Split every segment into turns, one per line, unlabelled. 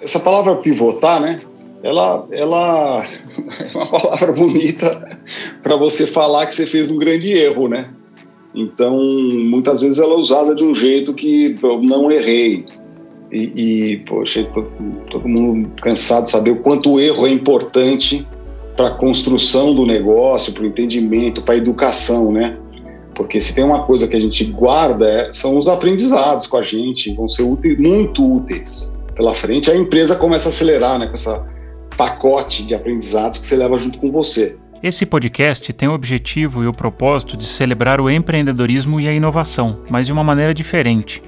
Essa palavra pivotar, né? Ela, ela é uma palavra bonita para você falar que você fez um grande erro, né? Então, muitas vezes ela é usada de um jeito que eu não errei. E, e poxa, todo, todo mundo cansado de saber o quanto o erro é importante para a construção do negócio, para o entendimento, para a educação, né? Porque se tem uma coisa que a gente guarda, é, são os aprendizados com a gente, vão ser úteis, muito úteis pela frente. A empresa começa a acelerar, né? Com essa pacote de aprendizados que você leva junto com você.
Esse podcast tem o objetivo e o propósito de celebrar o empreendedorismo e a inovação, mas de uma maneira diferente.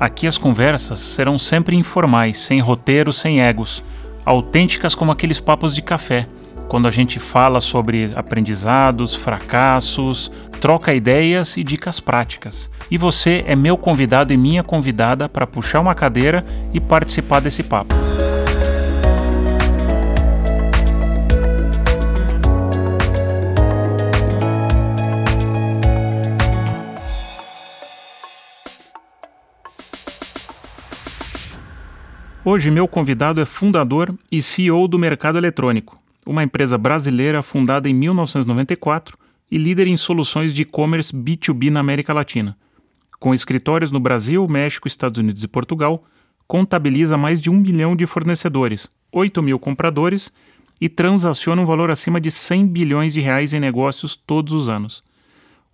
Aqui as conversas serão sempre informais, sem roteiro, sem egos, autênticas como aqueles papos de café, quando a gente fala sobre aprendizados, fracassos, troca ideias e dicas práticas. E você é meu convidado e minha convidada para puxar uma cadeira e participar desse papo. Hoje, meu convidado é fundador e CEO do Mercado Eletrônico, uma empresa brasileira fundada em 1994 e líder em soluções de e-commerce B2B na América Latina. Com escritórios no Brasil, México, Estados Unidos e Portugal, contabiliza mais de um milhão de fornecedores, 8 mil compradores e transaciona um valor acima de 100 bilhões de reais em negócios todos os anos.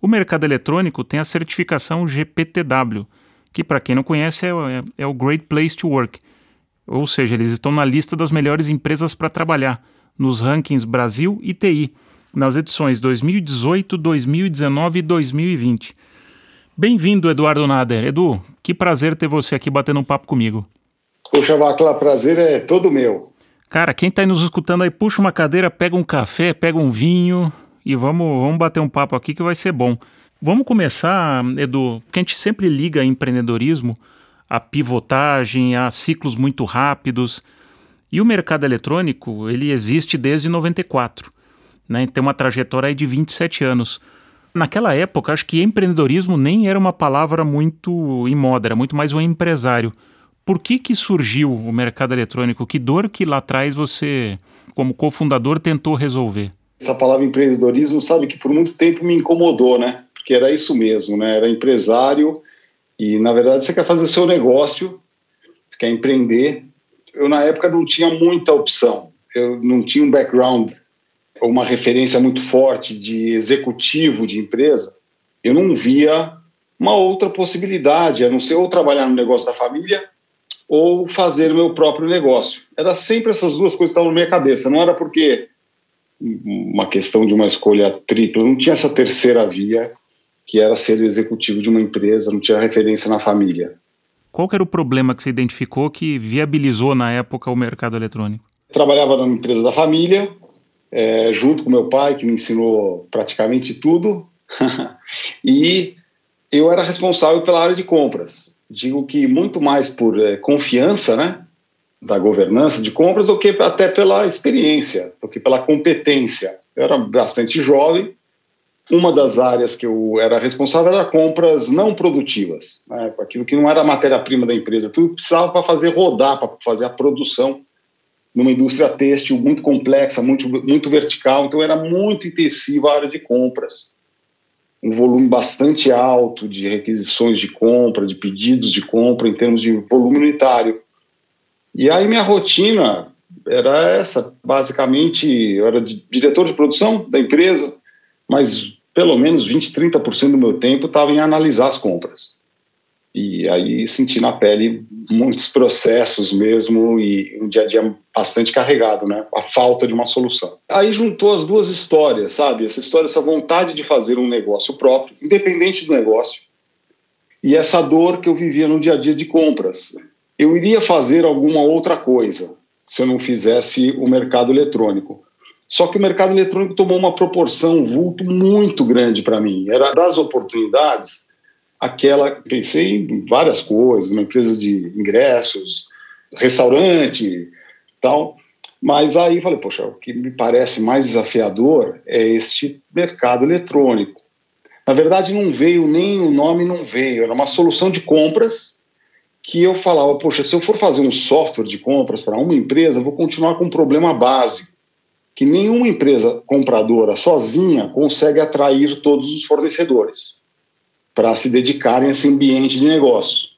O mercado eletrônico tem a certificação GPTW, que, para quem não conhece, é, é o Great Place to Work – ou seja, eles estão na lista das melhores empresas para trabalhar, nos rankings Brasil e TI, nas edições 2018, 2019 e 2020. Bem-vindo, Eduardo Nader. Edu, que prazer ter você aqui batendo um papo comigo.
Poxa, Vacla, prazer é todo meu.
Cara, quem está nos escutando aí, puxa uma cadeira, pega um café, pega um vinho e vamos, vamos bater um papo aqui que vai ser bom. Vamos começar, Edu, porque a gente sempre liga empreendedorismo a pivotagem, a ciclos muito rápidos. E o mercado eletrônico, ele existe desde 94, né? Tem uma trajetória de 27 anos. Naquela época, acho que empreendedorismo nem era uma palavra muito em moda, era muito mais um empresário. Por que que surgiu o mercado eletrônico? Que dor que lá atrás você, como cofundador, tentou resolver?
Essa palavra empreendedorismo, sabe que por muito tempo me incomodou, né? Porque era isso mesmo, né? Era empresário e, na verdade, você quer fazer seu negócio, você quer empreender. Eu, na época, não tinha muita opção. Eu não tinha um background ou uma referência muito forte de executivo de empresa. Eu não via uma outra possibilidade, a não ser ou trabalhar no negócio da família ou fazer o meu próprio negócio. Era sempre essas duas coisas que estavam na minha cabeça. Não era porque uma questão de uma escolha tripla, não tinha essa terceira via que era ser executivo de uma empresa, não tinha referência na família.
Qual era o problema que você identificou que viabilizou na época o mercado eletrônico?
Trabalhava numa empresa da família, é, junto com meu pai, que me ensinou praticamente tudo, e eu era responsável pela área de compras. Digo que muito mais por é, confiança, né, da governança de compras, do que até pela experiência, do que pela competência. Eu era bastante jovem, uma das áreas que eu era responsável era compras não produtivas, né, aquilo que não era matéria-prima da empresa, tudo precisava para fazer rodar, para fazer a produção numa indústria têxtil muito complexa, muito, muito vertical, então era muito intensiva a área de compras. Um volume bastante alto de requisições de compra, de pedidos de compra em termos de volume unitário. E aí minha rotina era essa, basicamente, eu era diretor de produção da empresa, mas pelo menos 20, 30% do meu tempo estava em analisar as compras. E aí senti na pele muitos processos mesmo e um dia a dia bastante carregado, né? A falta de uma solução. Aí juntou as duas histórias, sabe? Essa história, essa vontade de fazer um negócio próprio, independente do negócio, e essa dor que eu vivia no dia a dia de compras. Eu iria fazer alguma outra coisa se eu não fizesse o mercado eletrônico. Só que o mercado eletrônico tomou uma proporção, um vulto muito grande para mim. Era das oportunidades, aquela. Pensei em várias coisas, uma empresa de ingressos, restaurante, tal. Mas aí falei, poxa, o que me parece mais desafiador é este mercado eletrônico. Na verdade, não veio nem o nome, não veio. Era uma solução de compras que eu falava, poxa, se eu for fazer um software de compras para uma empresa, eu vou continuar com um problema básico, que nenhuma empresa compradora sozinha consegue atrair todos os fornecedores para se dedicarem a esse ambiente de negócio.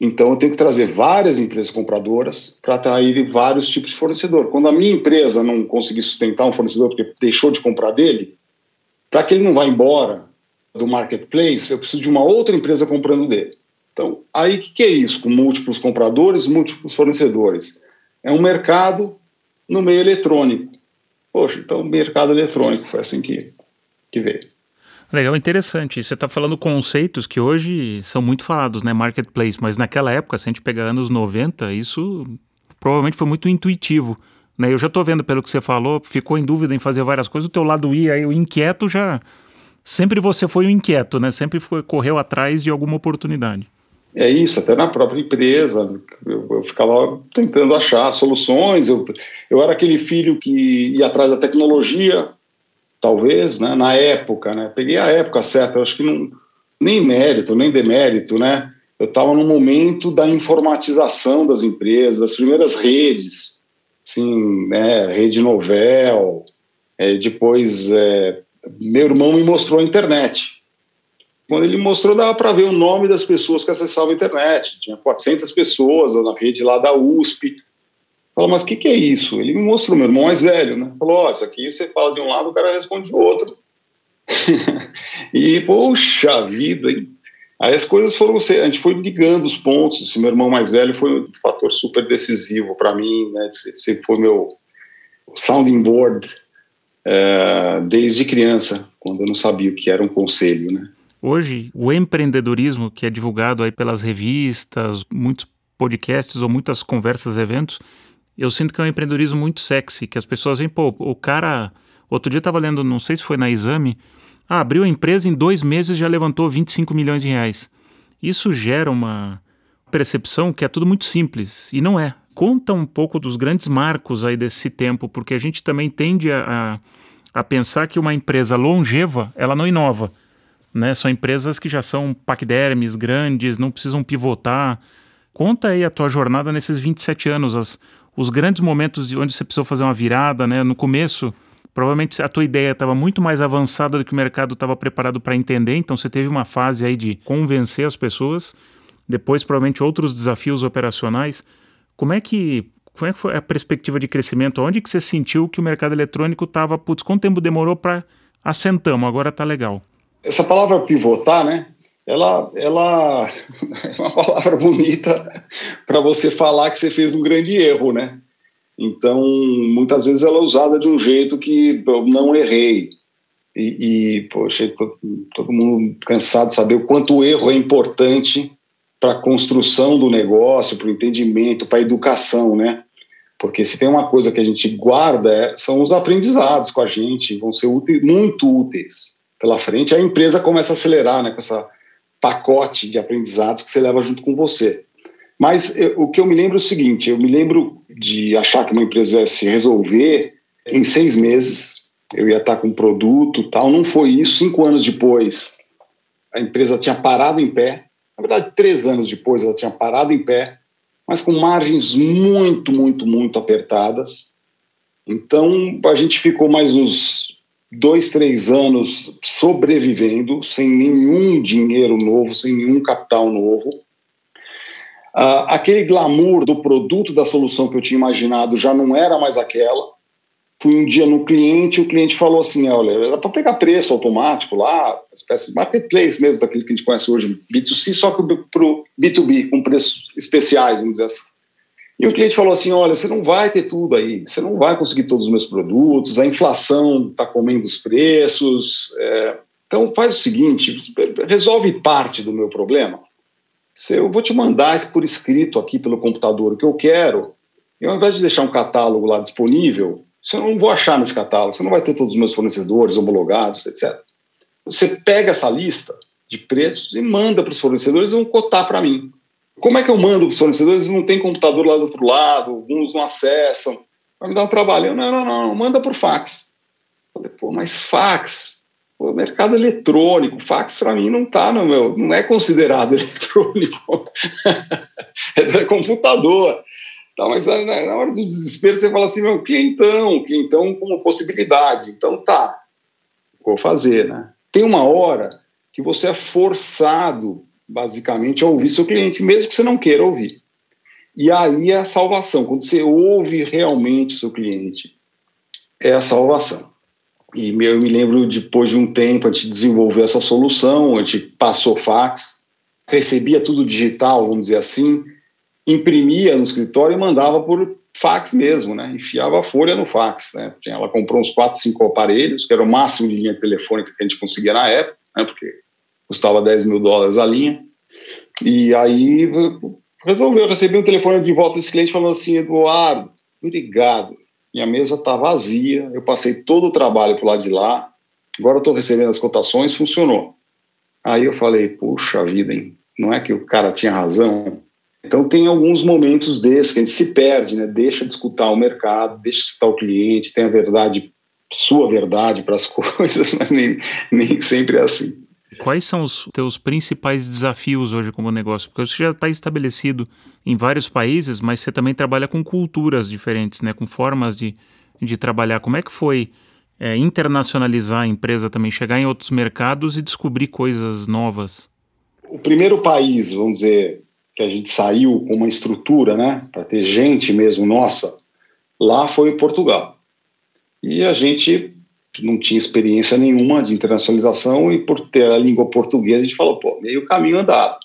Então, eu tenho que trazer várias empresas compradoras para atrair vários tipos de fornecedor. Quando a minha empresa não conseguir sustentar um fornecedor porque deixou de comprar dele, para que ele não vá embora do marketplace, eu preciso de uma outra empresa comprando dele. Então, aí o que, que é isso? Com múltiplos compradores, múltiplos fornecedores. É um mercado no meio eletrônico. Poxa, então mercado eletrônico foi assim que, que veio.
Legal, interessante. Você está falando conceitos que hoje são muito falados, né? Marketplace, mas naquela época, se a gente pegar anos 90, isso provavelmente foi muito intuitivo. Né? Eu já estou vendo pelo que você falou, ficou em dúvida em fazer várias coisas, o teu lado I aí, o inquieto já. Sempre você foi o inquieto, né? Sempre foi, correu atrás de alguma oportunidade.
É isso, até na própria empresa, eu, eu, ficava tentando achar soluções. Eu, eu era aquele filho que ia atrás da tecnologia, talvez, né, na época, né, peguei a época certa, acho que não, nem mérito, nem demérito, né, eu estava no momento da informatização das empresas, das primeiras redes, assim, né, rede novel, é, depois é, meu irmão me mostrou a internet, quando ele mostrou dava para ver o nome das pessoas que acessavam a internet, tinha 400 pessoas na rede lá da USP, Falou, mas o que, que é isso? Ele me mostrou, meu irmão mais velho, né? Falou, ó, oh, isso aqui você fala de um lado, o cara responde de outro. e, poxa vida, hein? Aí as coisas foram, a gente foi ligando os pontos. Esse meu irmão mais velho foi um fator super decisivo para mim, né? Sempre foi meu sounding board é, desde criança, quando eu não sabia o que era um conselho, né?
Hoje, o empreendedorismo que é divulgado aí pelas revistas, muitos podcasts ou muitas conversas, eventos, eu sinto que é um empreendedorismo muito sexy, que as pessoas veem, pô, o cara. Outro dia eu tava lendo, não sei se foi na exame, ah, abriu a empresa em dois meses já levantou 25 milhões de reais. Isso gera uma percepção que é tudo muito simples, e não é. Conta um pouco dos grandes marcos aí desse tempo, porque a gente também tende a, a, a pensar que uma empresa longeva, ela não inova. Né? São empresas que já são paquidermes, grandes, não precisam pivotar. Conta aí a tua jornada nesses 27 anos, as, os grandes momentos de onde você precisou fazer uma virada, né? No começo, provavelmente a tua ideia estava muito mais avançada do que o mercado estava preparado para entender, então você teve uma fase aí de convencer as pessoas. Depois, provavelmente outros desafios operacionais. Como é que como é que foi a perspectiva de crescimento? Onde que você sentiu que o mercado eletrônico estava, putz, quanto tempo demorou para assentamos, agora está legal?
Essa palavra pivotar, né? ela, ela é uma palavra bonita para você falar que você fez um grande erro, né? Então, muitas vezes ela é usada de um jeito que eu não errei. E, e poxa, todo mundo cansado de saber o quanto o erro é importante para a construção do negócio, para o entendimento, para a educação, né? Porque se tem uma coisa que a gente guarda, é, são os aprendizados com a gente, vão ser úteis, muito úteis pela frente. A empresa começa a acelerar, né? Com essa pacote de aprendizados que você leva junto com você. Mas eu, o que eu me lembro é o seguinte: eu me lembro de achar que uma empresa ia se resolver em seis meses, eu ia estar com um produto tal. Não foi isso. Cinco anos depois, a empresa tinha parado em pé. Na verdade, três anos depois, ela tinha parado em pé, mas com margens muito, muito, muito apertadas. Então, a gente ficou mais uns dois, três anos sobrevivendo, sem nenhum dinheiro novo, sem nenhum capital novo. Uh, aquele glamour do produto, da solução que eu tinha imaginado já não era mais aquela. Fui um dia no cliente, o cliente falou assim: olha, era para pegar preço automático lá, espécie de marketplace mesmo, daquele que a gente conhece hoje, B2C, só que para o B2B, com preços especiais, vamos dizer assim. E o cliente falou assim: olha, você não vai ter tudo aí, você não vai conseguir todos os meus produtos, a inflação está comendo os preços. É, então faz o seguinte: resolve parte do meu problema. Eu vou te mandar por escrito aqui pelo computador o que eu quero, e ao invés de deixar um catálogo lá disponível, você não vou achar nesse catálogo, você não vai ter todos os meus fornecedores homologados, etc. Você pega essa lista de preços e manda para os fornecedores e vão cotar para mim. Como é que eu mando para os fornecedores? Não tem computador lá do outro lado, alguns não acessam. Vai me dar um trabalho. Não, não, não, manda por fax. Falei, pô, mas fax? Pô, mercado eletrônico, fax para mim não tá no meu, não é considerado eletrônico. é computador. Tá, mas na, hora do desespero você fala assim, meu, clientão, clientão como possibilidade. Então tá, vou fazer, né? Tem uma hora que você é forçado, basicamente, a ouvir seu cliente, mesmo que você não queira ouvir. E aí é a salvação, quando você ouve realmente seu cliente, é a salvação. E eu me lembro, depois de um tempo, a gente desenvolveu essa solução, a gente passou fax, recebia tudo digital, vamos dizer assim, imprimia no escritório e mandava por fax mesmo, né? Enfiava a folha no fax, né? Ela comprou uns quatro, cinco aparelhos, que era o máximo de linha telefônica que a gente conseguia na época, né? Porque custava 10 mil dólares a linha. E aí resolveu, receber um telefone de volta desse cliente falando assim, Eduardo, obrigado, minha mesa está vazia, eu passei todo o trabalho para lado de lá, agora estou recebendo as cotações, funcionou. Aí eu falei, puxa vida, hein? não é que o cara tinha razão? Então tem alguns momentos desses que a gente se perde, né? deixa de escutar o mercado, deixa de escutar o cliente, tem a verdade, sua verdade para as coisas, mas nem, nem sempre é assim.
Quais são os teus principais desafios hoje como negócio? Porque você já está estabelecido em vários países, mas você também trabalha com culturas diferentes, né? com formas de, de trabalhar. Como é que foi é, internacionalizar a empresa também, chegar em outros mercados e descobrir coisas novas?
O primeiro país, vamos dizer, que a gente saiu com uma estrutura, né, para ter gente mesmo nossa, lá foi Portugal. E a gente não tinha experiência nenhuma de internacionalização e por ter a língua portuguesa a gente falou, pô, meio caminho andado.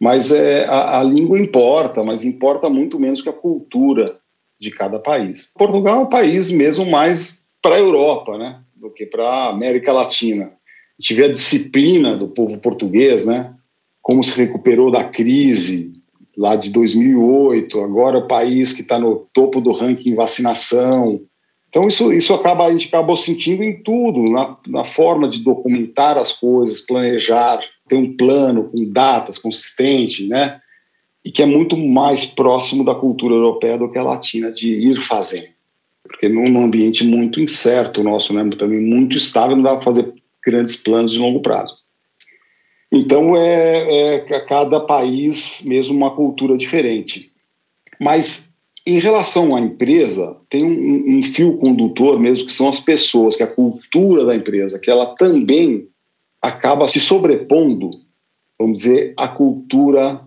Mas é, a, a língua importa, mas importa muito menos que a cultura de cada país. Portugal é um país mesmo mais para a Europa, né, do que para a América Latina. A gente vê a disciplina do povo português, né, como se recuperou da crise lá de 2008, agora o país que está no topo do ranking vacinação, então, isso, isso acaba, a gente acabou sentindo em tudo, na, na forma de documentar as coisas, planejar, ter um plano com datas consistente, né? E que é muito mais próximo da cultura europeia do que a latina, de ir fazendo. Porque num ambiente muito incerto nosso, né? também muito estável, não dá para fazer grandes planos de longo prazo. Então, é, é cada país mesmo uma cultura diferente. Mas em relação à empresa, tem um, um, fio condutor mesmo, que são as pessoas, que é a cultura da empresa, que ela também acaba se sobrepondo, vamos dizer, à cultura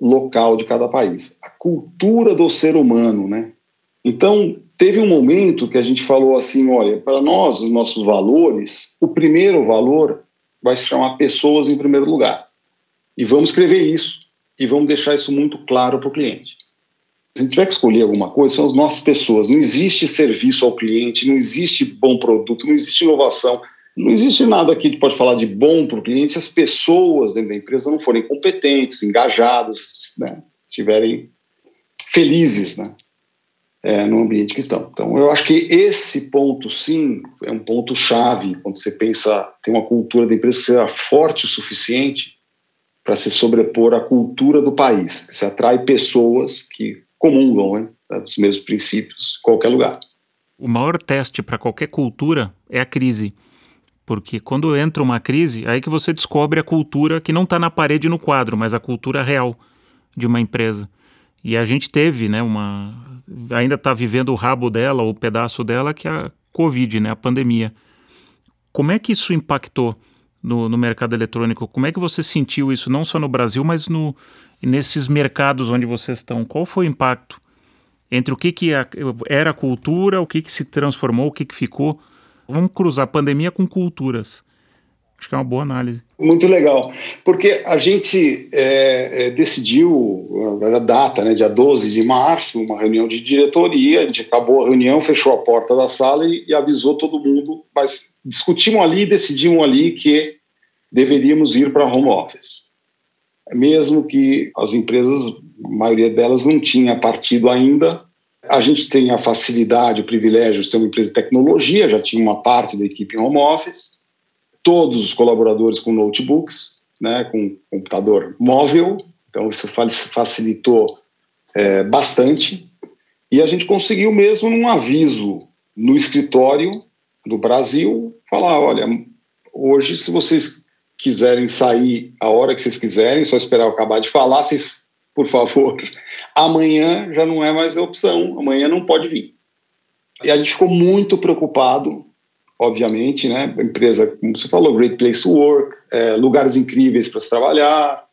local de cada país. A cultura do ser humano, né? Então, teve um momento que a gente falou assim, olha, para nós, os nossos valores, o primeiro valor vai se chamar pessoas em primeiro lugar. E vamos escrever isso, e vamos deixar isso muito claro para o cliente. Se tiver que escolher alguma coisa, são as nossas pessoas. Não existe serviço ao cliente, não existe bom produto, não existe inovação, não existe nada aqui que pode falar de bom para o cliente se as pessoas dentro da empresa não forem competentes, engajadas, né, estiverem felizes né, é, no ambiente que estão. Então, eu acho que esse ponto, sim, é um ponto chave quando você pensa, tem uma cultura da empresa que seja forte o suficiente para se sobrepor à cultura do país, se atrai pessoas que comungam né, dos mesmos princípios em qualquer lugar.
O maior teste para qualquer cultura é a crise. Porque quando entra uma crise, aí que você descobre a cultura que não está na parede no quadro, mas a cultura real de uma empresa. E a gente teve, né, uma. Ainda está vivendo o rabo dela, o pedaço dela, que é a Covid, né, a pandemia. Como é que isso impactou no, no mercado eletrônico? Como é que você sentiu isso, não só no Brasil, mas no, nesses mercados onde vocês estão, qual foi o impacto entre o que, que era cultura, o que, que se transformou, o que, que ficou? Vamos cruzar pandemia com culturas. Acho que é uma boa análise.
Muito legal, porque a gente é, é, decidiu a data, né, dia 12 de março, uma reunião de diretoria, a gente acabou a reunião, fechou a porta da sala e, e avisou todo mundo, mas discutimos ali e decidimos ali que deveríamos ir para home office mesmo que as empresas, a maioria delas não tinha partido ainda. A gente tem a facilidade, o privilégio de ser uma empresa de tecnologia, já tinha uma parte da equipe em home office, todos os colaboradores com notebooks, né, com computador móvel, então isso facilitou é, bastante. E a gente conseguiu mesmo num aviso no escritório do Brasil, falar, olha, hoje se vocês quiserem sair a hora que vocês quiserem, só esperar eu acabar de falar, vocês por favor. Amanhã já não é mais opção, amanhã não pode vir. E a gente ficou muito preocupado, obviamente, né? A empresa, como você falou, Great Place to Work, é, lugares incríveis para se trabalhar,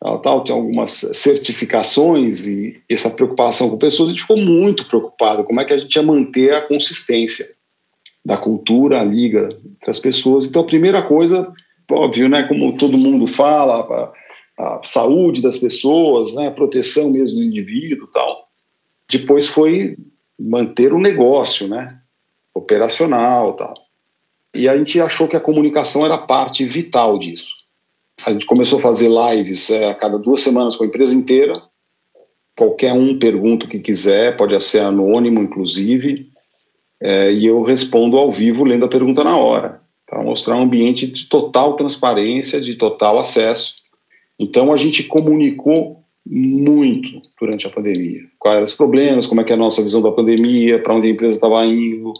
tal, tal, tem algumas certificações e essa preocupação com pessoas, a gente ficou muito preocupado como é que a gente ia manter a consistência da cultura, a liga entre as pessoas. Então, a primeira coisa, óbvio, né, como todo mundo fala, a, a saúde das pessoas, né, a proteção mesmo do indivíduo tal. Depois foi manter o negócio, né, operacional tal. E a gente achou que a comunicação era parte vital disso. A gente começou a fazer lives é, a cada duas semanas com a empresa inteira. Qualquer um pergunta o que quiser, pode ser anônimo, inclusive, é, e eu respondo ao vivo lendo a pergunta na hora, para mostrar um ambiente de total transparência, de total acesso. Então a gente comunicou muito durante a pandemia. Quais eram os problemas, como é que é a nossa visão da pandemia, para onde a empresa estava indo,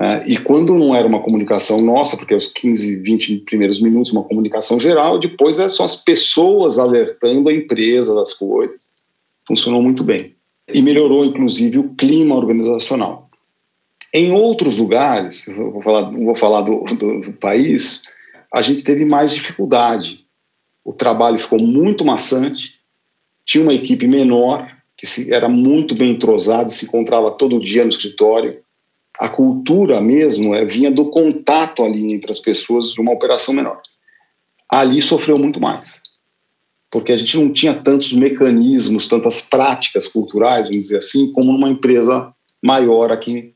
é, e quando não era uma comunicação nossa, porque os 15, 20 primeiros minutos, uma comunicação geral, depois é só as pessoas alertando a empresa das coisas. Funcionou muito bem. E melhorou, inclusive, o clima organizacional. Em outros lugares, vou falar, vou falar do, do, do país, a gente teve mais dificuldade. O trabalho ficou muito maçante, tinha uma equipe menor, que se, era muito bem entrosada, se encontrava todo dia no escritório, a cultura mesmo é, vinha do contato ali entre as pessoas de uma operação menor. Ali sofreu muito mais, porque a gente não tinha tantos mecanismos, tantas práticas culturais, vamos dizer assim, como numa empresa maior aqui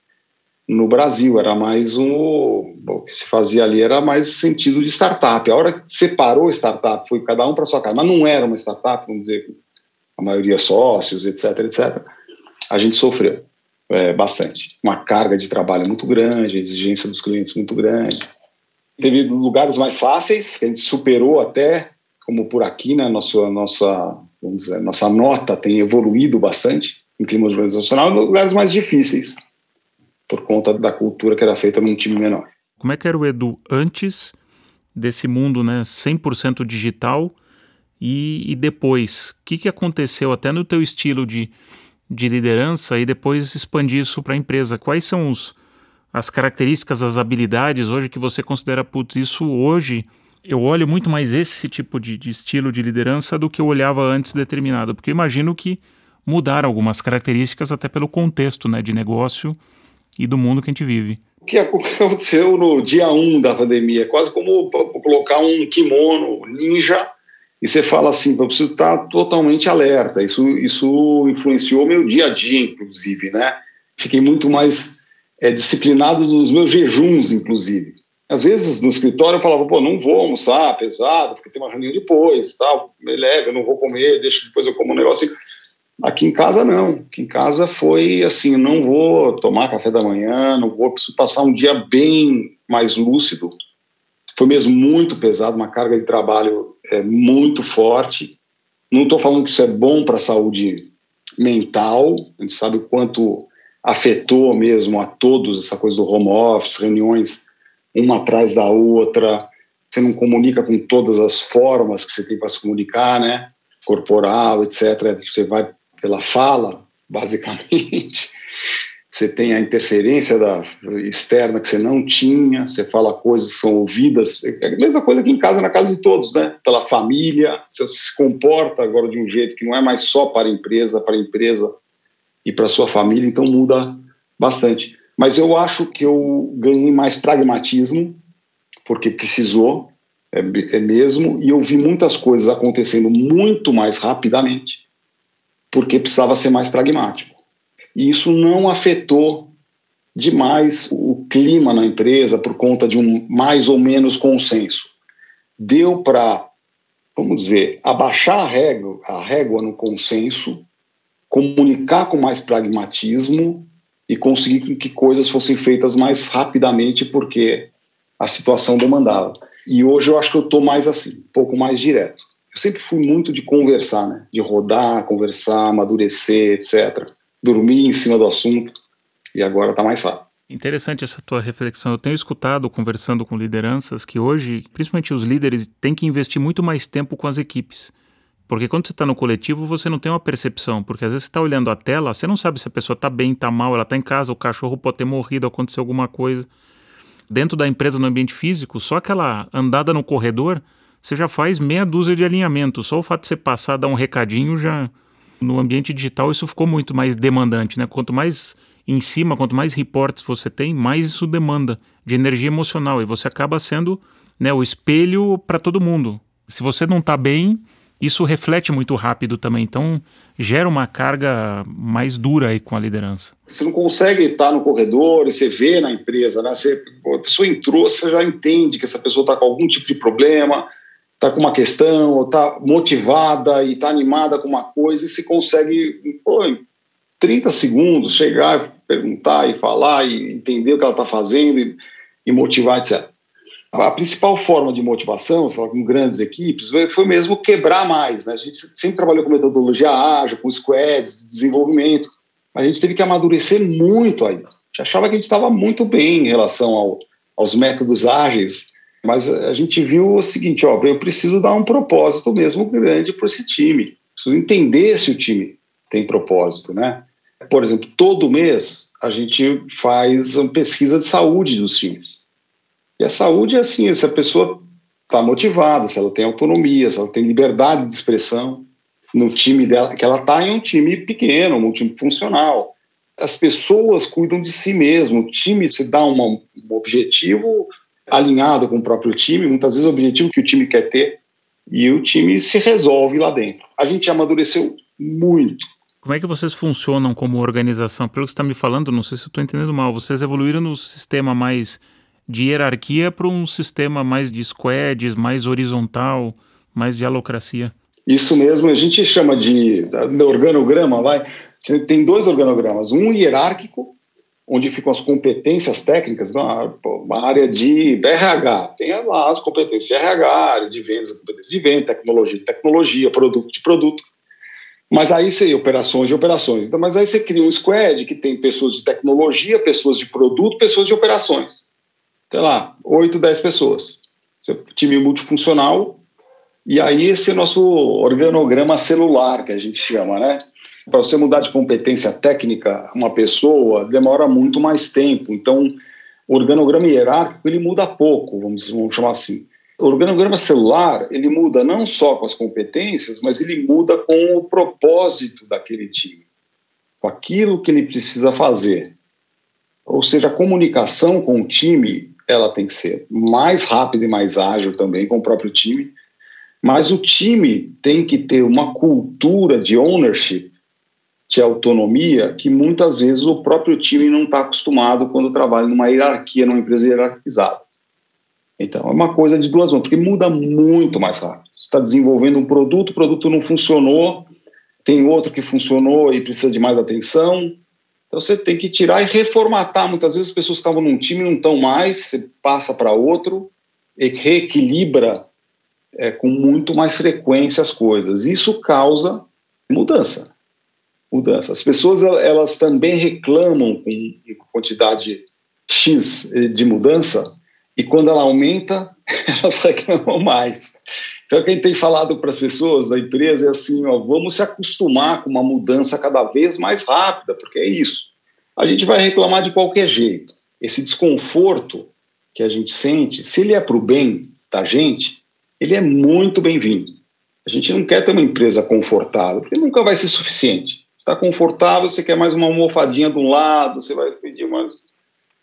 no Brasil. Era mais um. O que se fazia ali era mais sentido de startup. A hora que separou startup, foi cada um para sua casa, mas não era uma startup, vamos dizer, a maioria sócios, etc, etc. A gente sofreu é, bastante. Uma carga de trabalho muito grande, a exigência dos clientes muito grande. Teve lugares mais fáceis, que a gente superou até, como por aqui, né, nossa, nossa, vamos dizer, nossa nota tem evoluído bastante em clima organizacional, lugares mais difíceis, por conta da cultura que era feita num time menor.
Como é que era o Edu antes desse mundo né, 100% digital e, e depois? O que, que aconteceu até no teu estilo de de liderança e depois expandir isso para a empresa. Quais são os, as características, as habilidades hoje que você considera, putz, isso hoje eu olho muito mais esse tipo de, de, estilo de liderança do que eu olhava antes determinado, porque imagino que mudaram algumas características até pelo contexto né, de negócio e do mundo que a gente vive.
O que aconteceu no dia 1 um da pandemia? Quase como colocar um kimono ninja e você fala assim, eu preciso estar totalmente alerta. Isso, isso influenciou meu dia a dia, inclusive, né? Fiquei muito mais é, disciplinado nos meus jejuns, inclusive. Às vezes no escritório eu falava, pô, não vou almoçar pesado, porque tem uma reunião depois, tal, me leve, eu não vou comer, deixa depois eu como um negocinho. Aqui em casa não, aqui em casa foi assim, não vou tomar café da manhã, não vou, preciso passar um dia bem mais lúcido, foi mesmo muito pesado, uma carga de trabalho é, muito forte. Não estou falando que isso é bom para a saúde mental, a gente sabe o quanto afetou mesmo a todos essa coisa do home office, reuniões uma atrás da outra, você não comunica com todas as formas que você tem para se comunicar, né? Corporal, etc. Você vai pela fala, basicamente você tem a interferência da, externa que você não tinha, você fala coisas que são ouvidas, é a mesma coisa que em casa, na casa de todos, né? Pela família, você se comporta agora de um jeito que não é mais só para a empresa, para a empresa e para a sua família, então muda bastante. Mas eu acho que eu ganhei mais pragmatismo, porque precisou, é, é mesmo, e eu vi muitas coisas acontecendo muito mais rapidamente, porque precisava ser mais pragmático e isso não afetou demais o clima na empresa por conta de um mais ou menos consenso. Deu para, vamos dizer, abaixar a régua, a régua no consenso, comunicar com mais pragmatismo e conseguir que coisas fossem feitas mais rapidamente porque a situação demandava. E hoje eu acho que eu estou mais assim, um pouco mais direto. Eu sempre fui muito de conversar, né? de rodar, conversar, amadurecer, etc dormir em cima do assunto e agora está mais fácil.
Interessante essa tua reflexão. Eu tenho escutado, conversando com lideranças, que hoje, principalmente os líderes, têm que investir muito mais tempo com as equipes. Porque quando você está no coletivo, você não tem uma percepção. Porque às vezes você está olhando a tela, você não sabe se a pessoa está bem, está mal, ela está em casa, o cachorro pode ter morrido, aconteceu alguma coisa. Dentro da empresa, no ambiente físico, só aquela andada no corredor, você já faz meia dúzia de alinhamentos. Só o fato de você passar, dar um recadinho, já. No ambiente digital, isso ficou muito mais demandante, né? Quanto mais em cima, quanto mais reportes você tem, mais isso demanda de energia emocional. E você acaba sendo né, o espelho para todo mundo. Se você não está bem, isso reflete muito rápido também. Então, gera uma carga mais dura aí com a liderança.
Você não consegue estar no corredor e você vê na empresa, né? Você, a pessoa entrou, você já entende que essa pessoa está com algum tipo de problema, está com uma questão, está motivada e está animada com uma coisa e se consegue, pô, em 30 segundos, chegar, perguntar e falar e entender o que ela está fazendo e, e motivar, etc. A principal forma de motivação, você fala com grandes equipes, foi mesmo quebrar mais. Né? A gente sempre trabalhou com metodologia ágil, com squads, desenvolvimento. A gente teve que amadurecer muito ainda. A gente achava que a gente estava muito bem em relação ao, aos métodos ágeis, mas a gente viu o seguinte: ó, eu preciso dar um propósito mesmo grande para esse time. Preciso entender se o time tem propósito, né? Por exemplo, todo mês a gente faz uma pesquisa de saúde dos times. E a saúde é assim, se a pessoa está motivada, se ela tem autonomia, se ela tem liberdade de expressão no time dela, que ela está em um time pequeno, um time funcional. As pessoas cuidam de si mesmo, o time se dá um objetivo alinhado com o próprio time, muitas vezes o objetivo que o time quer ter, e o time se resolve lá dentro. A gente amadureceu muito.
Como é que vocês funcionam como organização? Pelo que você está me falando, não sei se estou entendendo mal, vocês evoluíram no sistema mais de hierarquia para um sistema mais de squads, mais horizontal, mais de alocracia.
Isso mesmo, a gente chama de, de organograma, vai. Tem dois organogramas, um hierárquico, onde ficam as competências técnicas, uma, uma área de RH, tem lá as competências de RH, área de vendas, competências de venda, tecnologia de tecnologia, produto de produto. Mas aí você, operações de operações. Então, mas aí você cria um squad que tem pessoas de tecnologia, pessoas de produto, pessoas de operações sei lá, 8, 10 pessoas. Time multifuncional. E aí esse é nosso organograma celular, que a gente chama, né? Para você mudar de competência técnica uma pessoa, demora muito mais tempo. Então, o organograma hierárquico, ele muda pouco, vamos, vamos chamar assim. O organograma celular, ele muda não só com as competências, mas ele muda com o propósito daquele time, com aquilo que ele precisa fazer. Ou seja, a comunicação com o time ela tem que ser mais rápida e mais ágil também com o próprio time, mas o time tem que ter uma cultura de ownership, de autonomia, que muitas vezes o próprio time não está acostumado quando trabalha numa hierarquia, numa empresa hierarquizada. Então, é uma coisa de duas mãos, porque muda muito mais rápido. Você está desenvolvendo um produto, o produto não funcionou, tem outro que funcionou e precisa de mais atenção, então você tem que tirar e reformatar. Muitas vezes as pessoas estavam num time não estão mais, você passa para outro e reequilibra é, com muito mais frequência as coisas. Isso causa mudança. Mudança. As pessoas elas também reclamam com quantidade X de mudança e quando ela aumenta, elas reclamam mais. Então, o que a gente tem falado para as pessoas da empresa é assim: ó, vamos se acostumar com uma mudança cada vez mais rápida, porque é isso. A gente vai reclamar de qualquer jeito. Esse desconforto que a gente sente, se ele é para o bem da gente, ele é muito bem-vindo. A gente não quer ter uma empresa confortável, porque nunca vai ser suficiente. Está confortável, você quer mais uma almofadinha de um lado, você vai pedir mais,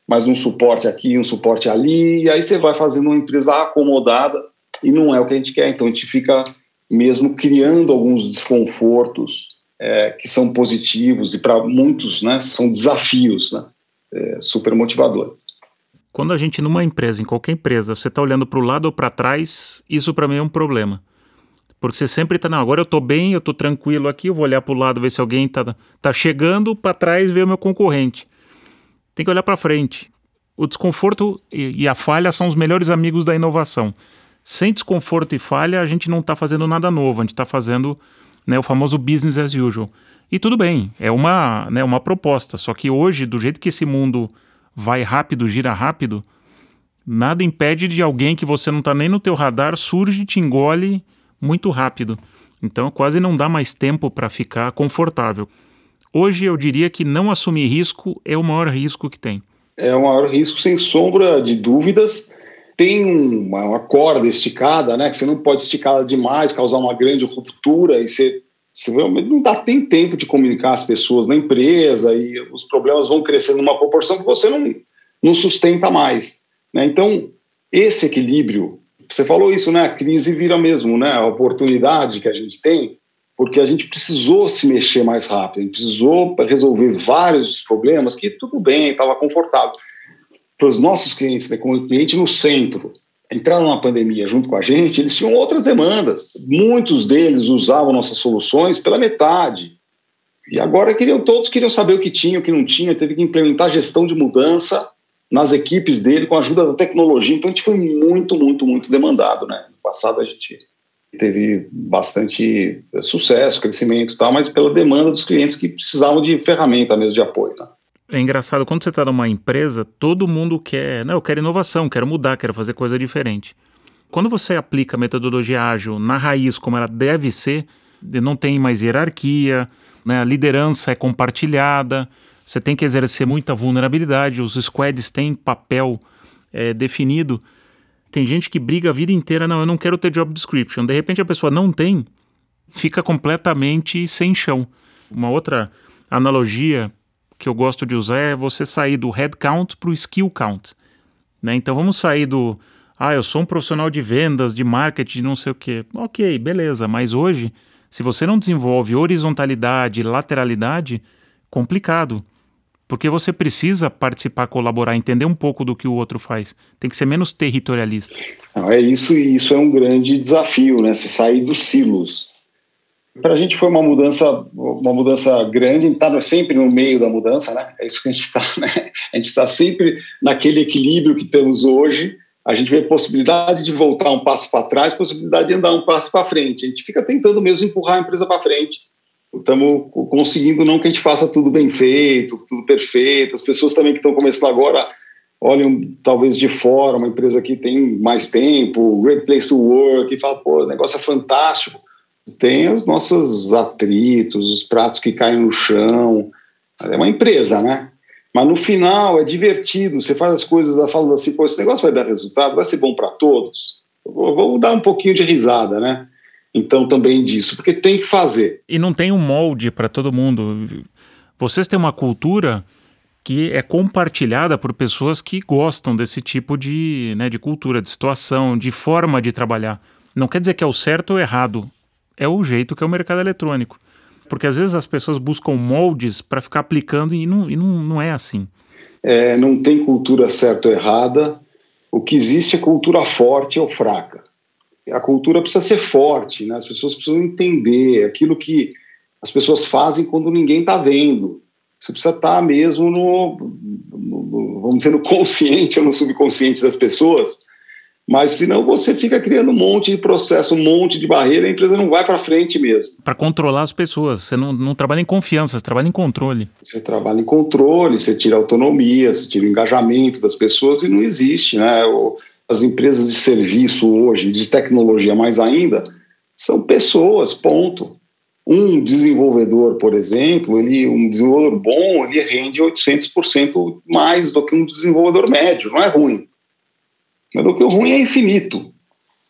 mais um suporte aqui, um suporte ali, e aí você vai fazendo uma empresa acomodada e não é o que a gente quer. Então a gente fica mesmo criando alguns desconfortos é, que são positivos e para muitos né, são desafios né, é, super motivadores.
Quando a gente, numa empresa, em qualquer empresa, você está olhando para o lado ou para trás, isso para mim é um problema. Porque você sempre está, não, agora eu estou bem, eu estou tranquilo aqui, eu vou olhar para o lado, ver se alguém está tá chegando, para trás ver o meu concorrente. Tem que olhar para frente. O desconforto e, e a falha são os melhores amigos da inovação sem desconforto e falha, a gente não está fazendo nada novo, a gente está fazendo né, o famoso business as usual. E tudo bem, é uma, né, uma proposta. Só que hoje, do jeito que esse mundo vai rápido, gira rápido, nada impede de alguém que você não está nem no teu radar surge te engole muito rápido. Então quase não dá mais tempo para ficar confortável. Hoje eu diria que não assumir risco é o maior risco que tem.
É o maior risco, sem sombra de dúvidas. Tem uma, uma corda esticada, né? Que você não pode esticá-la demais, causar uma grande ruptura e você, você não dá tem tempo de comunicar as pessoas na empresa e os problemas vão crescendo numa proporção que você não, não sustenta mais. Né? Então, esse equilíbrio, você falou isso, né? A crise vira mesmo, né? A oportunidade que a gente tem porque a gente precisou se mexer mais rápido, a gente precisou resolver vários problemas que tudo bem, estava confortável. Para os nossos clientes, né, com o cliente no centro, entraram na pandemia junto com a gente, eles tinham outras demandas. Muitos deles usavam nossas soluções pela metade. E agora queriam todos queriam saber o que tinha, o que não tinha, teve que implementar gestão de mudança nas equipes dele com a ajuda da tecnologia. Então a gente foi muito, muito, muito demandado, né? No passado a gente teve bastante sucesso, crescimento e tal, mas pela demanda dos clientes que precisavam de ferramenta mesmo de apoio. Né?
É engraçado, quando você está numa empresa, todo mundo quer, não, eu quero inovação, quero mudar, quero fazer coisa diferente. Quando você aplica a metodologia ágil na raiz, como ela deve ser, não tem mais hierarquia, né, a liderança é compartilhada, você tem que exercer muita vulnerabilidade, os squads têm papel é, definido. Tem gente que briga a vida inteira, não, eu não quero ter job description. De repente a pessoa não tem, fica completamente sem chão. Uma outra analogia que eu gosto de usar é você sair do head count para o skill count. Né? Então vamos sair do, ah, eu sou um profissional de vendas, de marketing, não sei o quê. Ok, beleza, mas hoje, se você não desenvolve horizontalidade, lateralidade, complicado porque você precisa participar, colaborar, entender um pouco do que o outro faz. Tem que ser menos territorialista.
Não, é isso e isso é um grande desafio, né? Se sair dos silos. Para a gente foi uma mudança, uma mudança grande. Está sempre no meio da mudança, né? É isso que a gente está, né? A gente está sempre naquele equilíbrio que temos hoje. A gente vê possibilidade de voltar um passo para trás, possibilidade de andar um passo para frente. A gente fica tentando mesmo empurrar a empresa para frente estamos conseguindo não que a gente faça tudo bem feito, tudo perfeito. As pessoas também que estão começando agora olham talvez de fora, uma empresa que tem mais tempo, great place to work, e fala, pô, o negócio é fantástico. Tem os nossos atritos, os pratos que caem no chão. É uma empresa, né? Mas no final é divertido. Você faz as coisas falando assim, pô, esse negócio vai dar resultado, vai ser bom para todos. Vamos dar um pouquinho de risada, né? Então também disso, porque tem que fazer.
E não tem um molde para todo mundo. Vocês têm uma cultura que é compartilhada por pessoas que gostam desse tipo de, né, de cultura, de situação, de forma de trabalhar. Não quer dizer que é o certo ou errado, é o jeito que é o mercado eletrônico. Porque às vezes as pessoas buscam moldes para ficar aplicando e, não, e não, não é assim.
É, não tem cultura certa ou errada. O que existe é cultura forte ou fraca a cultura precisa ser forte, né? as pessoas precisam entender aquilo que as pessoas fazem quando ninguém está vendo. Você precisa estar tá mesmo no, no, no, vamos dizer, no consciente ou no subconsciente das pessoas, mas senão você fica criando um monte de processo, um monte de barreira, a empresa não vai para frente mesmo.
Para controlar as pessoas, você não, não trabalha em confiança, você trabalha em controle.
Você trabalha em controle, você tira autonomia, você tira o engajamento das pessoas e não existe, né? O, as empresas de serviço hoje, de tecnologia mais ainda, são pessoas, ponto. Um desenvolvedor, por exemplo, ele, um desenvolvedor bom, ele rende 800% mais do que um desenvolvedor médio, não é ruim. Mas do que o ruim é infinito,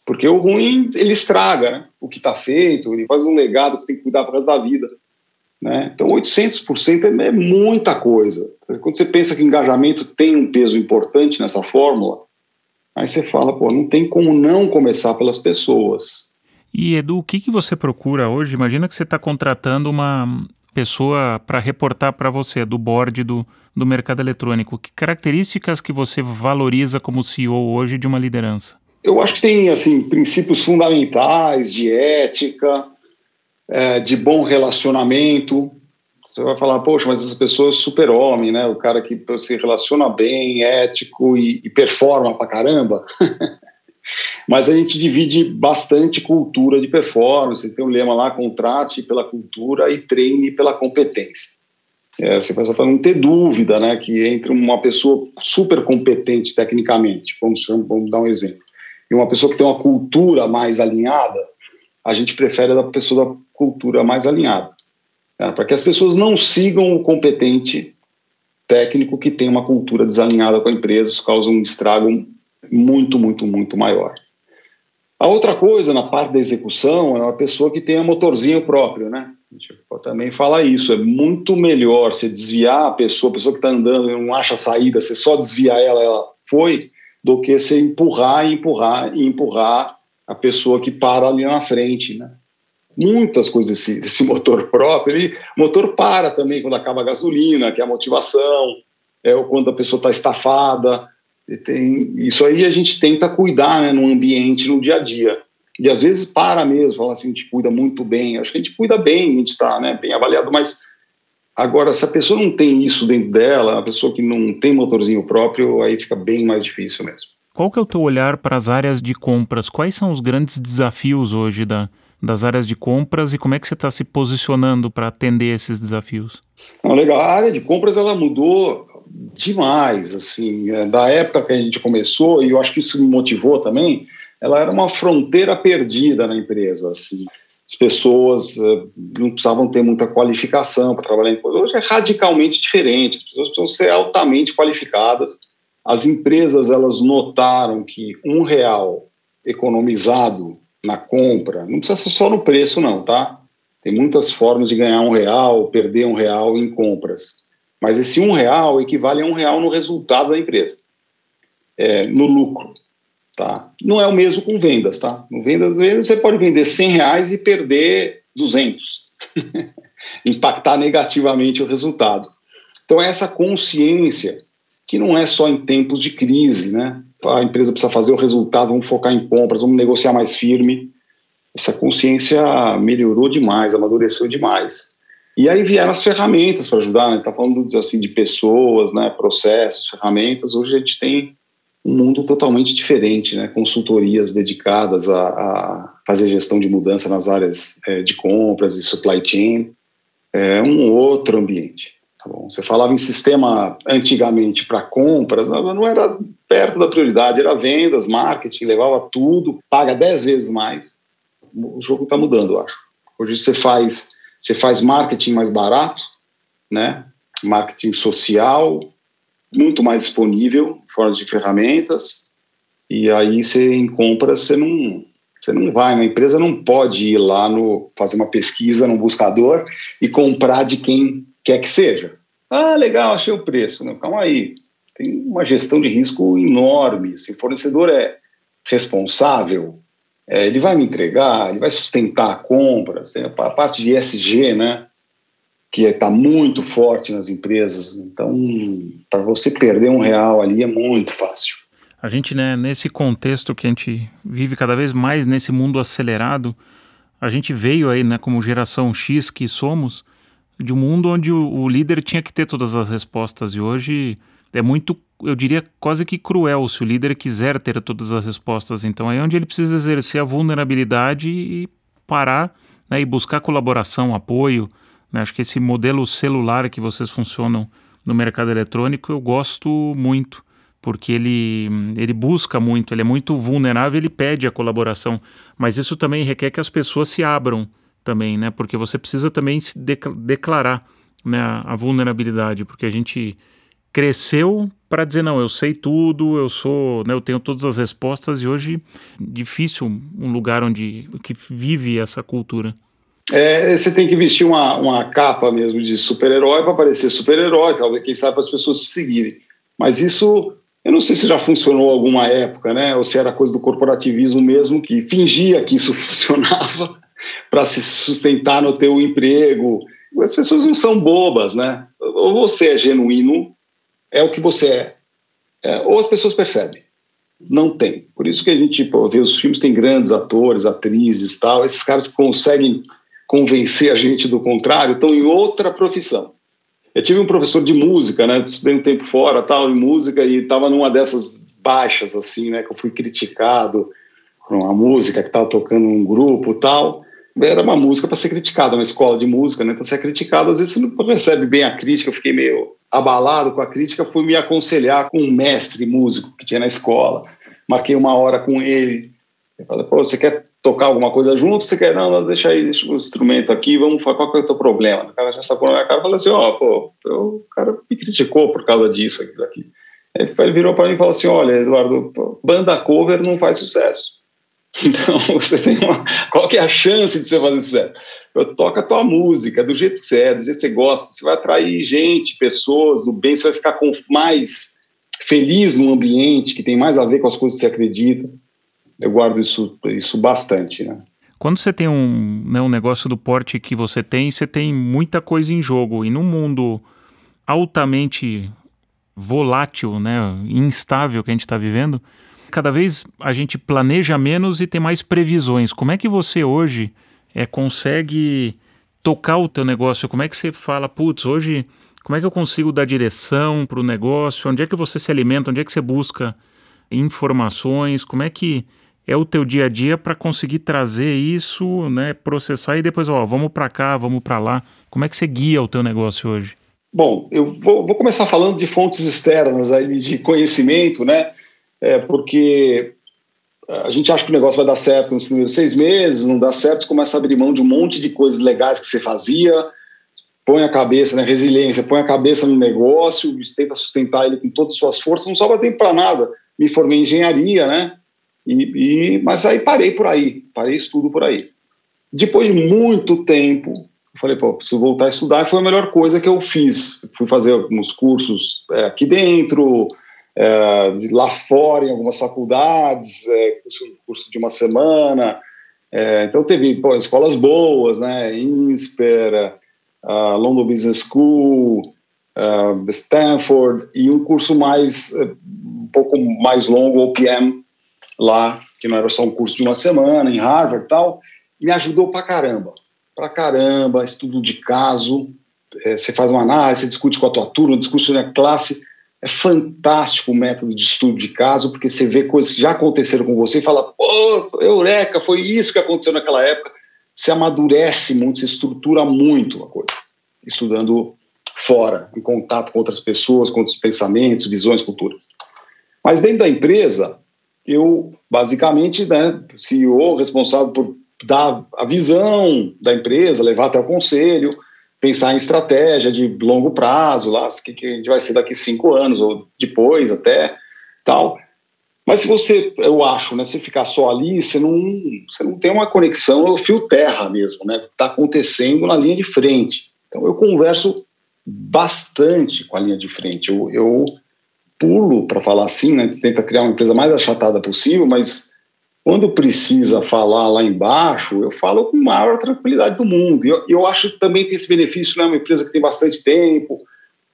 porque o ruim ele estraga né? o que está feito, ele faz um legado que você tem que cuidar para o resto da vida. Né? Então, 800% é, é muita coisa. Quando você pensa que engajamento tem um peso importante nessa fórmula, Aí você fala, pô, não tem como não começar pelas pessoas.
E Edu, o que, que você procura hoje? Imagina que você está contratando uma pessoa para reportar para você do board do, do mercado eletrônico. Que características que você valoriza como CEO hoje de uma liderança?
Eu acho que tem assim princípios fundamentais de ética, é, de bom relacionamento, você vai falar, poxa, mas essa pessoa é super-homem, né? O cara que se relaciona bem, ético e, e performa pra caramba. mas a gente divide bastante cultura de performance. Tem um lema lá: contrate pela cultura e treine pela competência. É, você vai para não ter dúvida, né? Que entre uma pessoa super competente tecnicamente, vamos, vamos dar um exemplo, e uma pessoa que tem uma cultura mais alinhada, a gente prefere a pessoa da cultura mais alinhada. Né? Para que as pessoas não sigam o competente técnico que tem uma cultura desalinhada com a empresa, isso causa um estrago muito, muito, muito maior. A outra coisa, na parte da execução, é uma pessoa que tenha motorzinho próprio, né? A gente pode também falar isso. É muito melhor você desviar a pessoa, a pessoa que está andando e não acha saída, você só desviar ela, ela foi, do que você empurrar empurrar e empurrar a pessoa que para ali na frente, né? Muitas coisas desse, desse motor próprio, ele, o motor para também quando acaba a gasolina, que é a motivação, é ou quando a pessoa está estafada, tem, isso aí a gente tenta cuidar né, no ambiente, no dia a dia. E às vezes para mesmo, fala assim, a gente cuida muito bem. Acho que a gente cuida bem, a gente está né, bem avaliado, mas agora, se a pessoa não tem isso dentro dela, a pessoa que não tem motorzinho próprio, aí fica bem mais difícil mesmo.
Qual que é o teu olhar para as áreas de compras? Quais são os grandes desafios hoje da, das áreas de compras e como é que você está se posicionando para atender esses desafios?
Não, legal. A área de compras ela mudou demais, assim, é, da época que a gente começou, e eu acho que isso me motivou também, ela era uma fronteira perdida na empresa, assim. As pessoas uh, não precisavam ter muita qualificação para trabalhar em coisa. Hoje é radicalmente diferente, as pessoas precisam ser altamente qualificadas. As empresas, elas notaram que um real economizado na compra, não precisa ser só no preço não, tá? Tem muitas formas de ganhar um real, perder um real em compras mas esse um real equivale a um real no resultado da empresa, é, no lucro. Tá? Não é o mesmo com vendas. Tá? No vendas, vendas você pode vender 100 reais e perder 200. Impactar negativamente o resultado. Então, é essa consciência que não é só em tempos de crise, né? A empresa precisa fazer o resultado, vamos focar em compras, vamos negociar mais firme. Essa consciência melhorou demais, amadureceu demais. E aí vieram as ferramentas para ajudar, né? Está falando assim de pessoas, né? Processos, ferramentas. Hoje a gente tem um mundo totalmente diferente, né? Consultorias dedicadas a, a fazer gestão de mudança nas áreas é, de compras e supply chain. É um outro ambiente. Tá bom? Você falava em sistema antigamente para compras, não era perto da prioridade, era vendas, marketing, levava tudo, paga dez vezes mais. O jogo está mudando, eu acho. Hoje você faz você faz marketing mais barato, né? Marketing social, muito mais disponível, fora de ferramentas. E aí você em compras você não você não vai, uma empresa não pode ir lá no fazer uma pesquisa no buscador e comprar de quem quer que seja. Ah, legal, achei o preço. Não, calma aí. Tem uma gestão de risco enorme. Se o fornecedor é responsável, é, ele vai me entregar, ele vai sustentar a compra, tem a parte de ESG, né, que está muito forte nas empresas. Então, para você perder um real ali é muito fácil.
A gente, né, nesse contexto que a gente vive cada vez mais nesse mundo acelerado, a gente veio aí, né, como geração X que somos, de um mundo onde o, o líder tinha que ter todas as respostas e hoje é muito eu diria, quase que cruel se o líder quiser ter todas as respostas. Então, é onde ele precisa exercer a vulnerabilidade e parar né, e buscar colaboração, apoio. Né? Acho que esse modelo celular que vocês funcionam no mercado eletrônico eu gosto muito, porque ele, ele busca muito, ele é muito vulnerável, ele pede a colaboração. Mas isso também requer que as pessoas se abram também, né? Porque você precisa também se declarar né, a vulnerabilidade, porque a gente cresceu para dizer não, eu sei tudo, eu sou, né, eu tenho todas as respostas e hoje difícil um lugar onde que vive essa cultura.
É, você tem que vestir uma, uma capa mesmo de super-herói para parecer super-herói, talvez quem sabe para as pessoas te seguirem. Mas isso, eu não sei se já funcionou alguma época, né? Ou se era coisa do corporativismo mesmo que fingia que isso funcionava para se sustentar no teu emprego. As pessoas não são bobas, né? Ou você é genuíno é o que você é. é ou as pessoas percebem. Não tem. Por isso que a gente tipo, vê os filmes, tem grandes atores, atrizes tal. Esses caras que conseguem convencer a gente do contrário estão em outra profissão. Eu tive um professor de música, né? Estudei um tempo fora, tal, em música, e estava numa dessas baixas, assim, né? Que eu fui criticado por uma música que estava tocando num grupo tal era uma música para ser criticada, uma escola de música, né? Então, você é criticado, às vezes você não recebe bem a crítica. Eu fiquei meio abalado com a crítica, fui me aconselhar com um mestre músico que tinha na escola. Marquei uma hora com ele. Eu falei, pô, você quer tocar alguma coisa junto, você quer, não, não deixa aí, deixa o instrumento aqui, vamos falar qual que é o teu problema. O cara já sacou na minha cara e falou assim, ó, oh, pô, o cara me criticou por causa disso, aquilo aqui. Ele virou para mim e falou assim, olha, Eduardo, banda cover não faz sucesso. Então, você tem uma, qual que é a chance de você fazer sucesso? Eu toco a tua música do jeito que você é, do jeito que você gosta, você vai atrair gente, pessoas, no bem, você vai ficar com mais feliz no ambiente, que tem mais a ver com as coisas que você acredita eu guardo isso, isso bastante, né?
Quando você tem um, né, um negócio do porte que você tem, você tem muita coisa em jogo. E num mundo altamente volátil, né, instável que a gente está vivendo, cada vez a gente planeja menos e tem mais previsões. Como é que você hoje é, consegue tocar o teu negócio? Como é que você fala, putz, hoje, como é que eu consigo dar direção para o negócio? Onde é que você se alimenta? Onde é que você busca informações? Como é que é o teu dia a dia para conseguir trazer isso, né, processar e depois, ó, vamos para cá, vamos para lá. Como é que você guia o teu negócio hoje?
Bom, eu vou, vou, começar falando de fontes externas aí de conhecimento, né? É, porque a gente acha que o negócio vai dar certo nos primeiros seis meses, não dá certo, você começa a abrir mão de um monte de coisas legais que você fazia, põe a cabeça na né, resiliência, põe a cabeça no negócio, tenta sustentar ele com todas as suas forças, não sobra tempo para nada. Me formei em engenharia, né? E, e, mas aí parei por aí, parei estudo por aí. Depois de muito tempo, eu falei, pô, preciso voltar a estudar, e foi a melhor coisa que eu fiz. Fui fazer alguns cursos é, aqui dentro, é, lá fora, em algumas faculdades, é, curso, curso de uma semana. É, então teve pô, escolas boas, né? INSPER, uh, London Business School, uh, Stanford, e um curso mais, é, um pouco mais longo, OPM, lá, que não era só um curso de uma semana, em Harvard tal, me ajudou pra caramba. Pra caramba, estudo de caso, é, você faz uma análise, você discute com a tua turma, discute na classe. É fantástico o método de estudo de caso, porque você vê coisas que já aconteceram com você e fala, pô, eureka, foi isso que aconteceu naquela época. Você amadurece muito, você estrutura muito a coisa, estudando fora, em contato com outras pessoas, com outros pensamentos, visões, culturas. Mas dentro da empresa, eu, basicamente, né, CEO responsável por dar a visão da empresa, levar até o conselho, pensar em estratégia de longo prazo, lá, o que, que a gente vai ser daqui cinco anos ou depois até, tal. Mas se você, eu acho, né, se ficar só ali, você não, você não tem uma conexão, é o fio terra mesmo, né, está acontecendo na linha de frente. Então eu converso bastante com a linha de frente. Eu, eu pulo, para falar assim, né? Tenta criar uma empresa mais achatada possível, mas quando precisa falar lá embaixo, eu falo com a maior tranquilidade do mundo. Eu, eu acho que também tem esse benefício, né? Uma empresa que tem bastante tempo,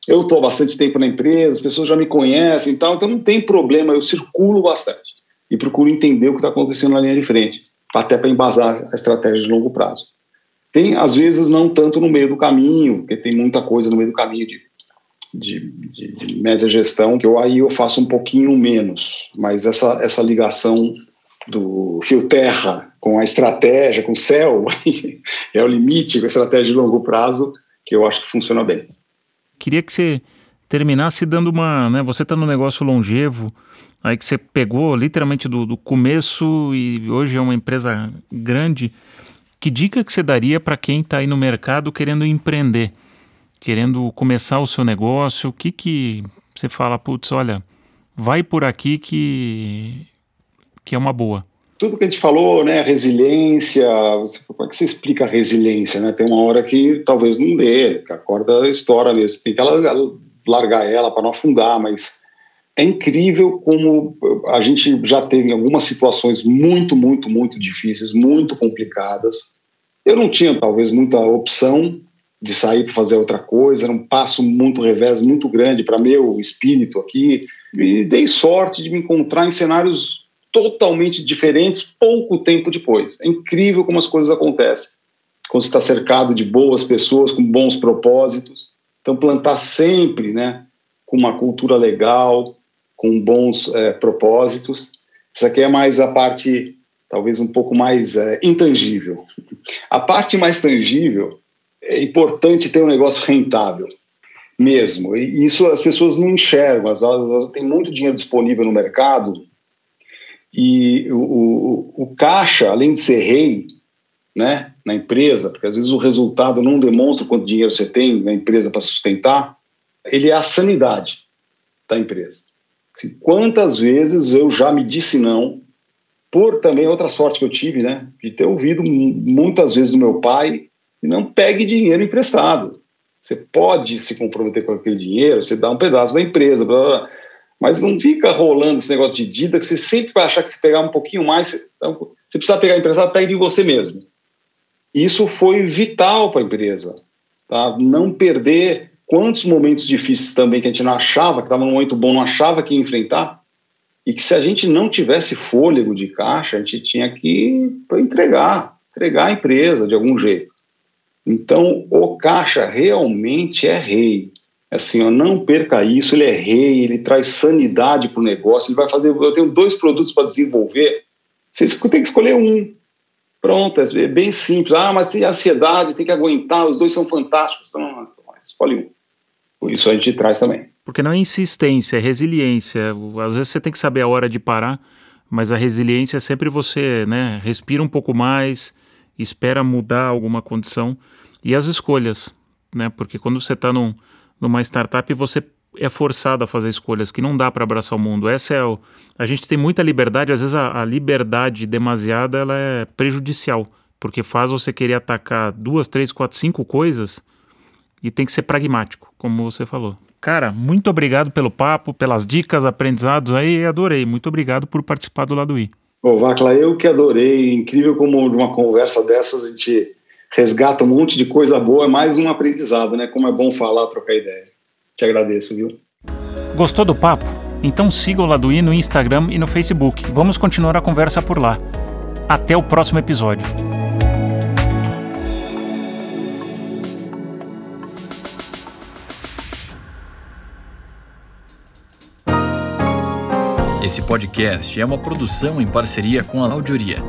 eu estou há bastante tempo na empresa, as pessoas já me conhecem e tal, então não tem problema, eu circulo bastante e procuro entender o que está acontecendo na linha de frente, até para embasar a estratégia de longo prazo. Tem, às vezes, não tanto no meio do caminho, porque tem muita coisa no meio do caminho de de, de, de, média gestão, que eu aí eu faço um pouquinho menos, mas essa, essa ligação do fio terra com a estratégia, com o céu, é o limite com a estratégia de longo prazo, que eu acho que funciona bem.
Queria que você terminasse dando uma, né, você está no negócio longevo, aí que você pegou literalmente do, do começo e hoje é uma empresa grande, que dica que você daria para quem está aí no mercado querendo empreender? querendo começar o seu negócio, o que que você fala, putz, olha, vai por aqui que, que é uma boa?
Tudo que a gente falou, né, resiliência, como é que você explica a resiliência, né? Tem uma hora que talvez não dê, que a corda estoura mesmo, tem que largar ela para não afundar, mas é incrível como a gente já teve algumas situações muito, muito, muito difíceis, muito complicadas. Eu não tinha talvez muita opção, de sair para fazer outra coisa, era um passo muito revés, muito grande para meu espírito aqui. E dei sorte de me encontrar em cenários totalmente diferentes pouco tempo depois. É incrível como as coisas acontecem. Quando você está cercado de boas pessoas, com bons propósitos. Então, plantar sempre né, com uma cultura legal, com bons é, propósitos. Isso aqui é mais a parte, talvez um pouco mais é, intangível. A parte mais tangível é importante ter um negócio rentável mesmo. E isso as pessoas não enxergam, elas, elas têm muito dinheiro disponível no mercado e o, o, o, caixa, além de ser rei né, na empresa, porque às vezes o resultado não demonstra quanto dinheiro você tem na empresa para sustentar, ele é a sanidade da empresa. Assim, quantas vezes eu já me disse não, por também outra sorte que eu tive, né, de ter ouvido muitas vezes do meu pai, não pegue dinheiro emprestado. Você pode se comprometer com aquele dinheiro, você dá um pedaço da empresa, blá, blá, blá. Mas não fica rolando esse negócio de dívida que você sempre vai achar que se pegar um pouquinho mais, você, então, você precisa pegar emprestado, pegue de você mesmo. Isso foi vital para a empresa, tá? não perder quantos momentos difíceis também que a gente não achava, que estava num momento bom, não achava que ia enfrentar, e que se a gente não tivesse fôlego de caixa, a gente tinha que entregar, entregar a empresa de algum jeito. Então, o caixa realmente é rei. Assim, ó, não perca isso, ele é rei, ele traz sanidade para o negócio, ele vai fazer, eu tenho dois produtos para desenvolver, vocês têm que escolher um. Pronto, é bem simples. Ah, mas tem ansiedade, tem que aguentar, os dois são fantásticos. Não, não, escolhe um. Por isso a gente traz também.
Porque não é insistência, é resiliência. Às vezes você tem que saber a hora de parar, mas a resiliência é sempre você, né? Respira um pouco mais, espera mudar alguma condição. E as escolhas, né? Porque quando você está num, numa startup, você é forçado a fazer escolhas que não dá para abraçar o mundo. Essa é o, a gente tem muita liberdade, às vezes a, a, liberdade demasiada ela é prejudicial, porque faz você querer atacar duas, três, quatro, cinco coisas e tem que ser pragmático, como você falou. Cara, muito obrigado pelo papo, pelas dicas, aprendizados aí, adorei. Muito obrigado por participar do lado I.
Ô, Vacla, eu que adorei. Incrível como numa conversa dessas a gente resgata um monte de coisa boa, é mais um aprendizado, né? Como é bom falar, trocar ideia. Te agradeço, viu?
Gostou do papo? Então siga o Laduí no Instagram e no Facebook. Vamos continuar a conversa por lá. Até o próximo episódio.
Esse podcast é uma produção em parceria com a Audioria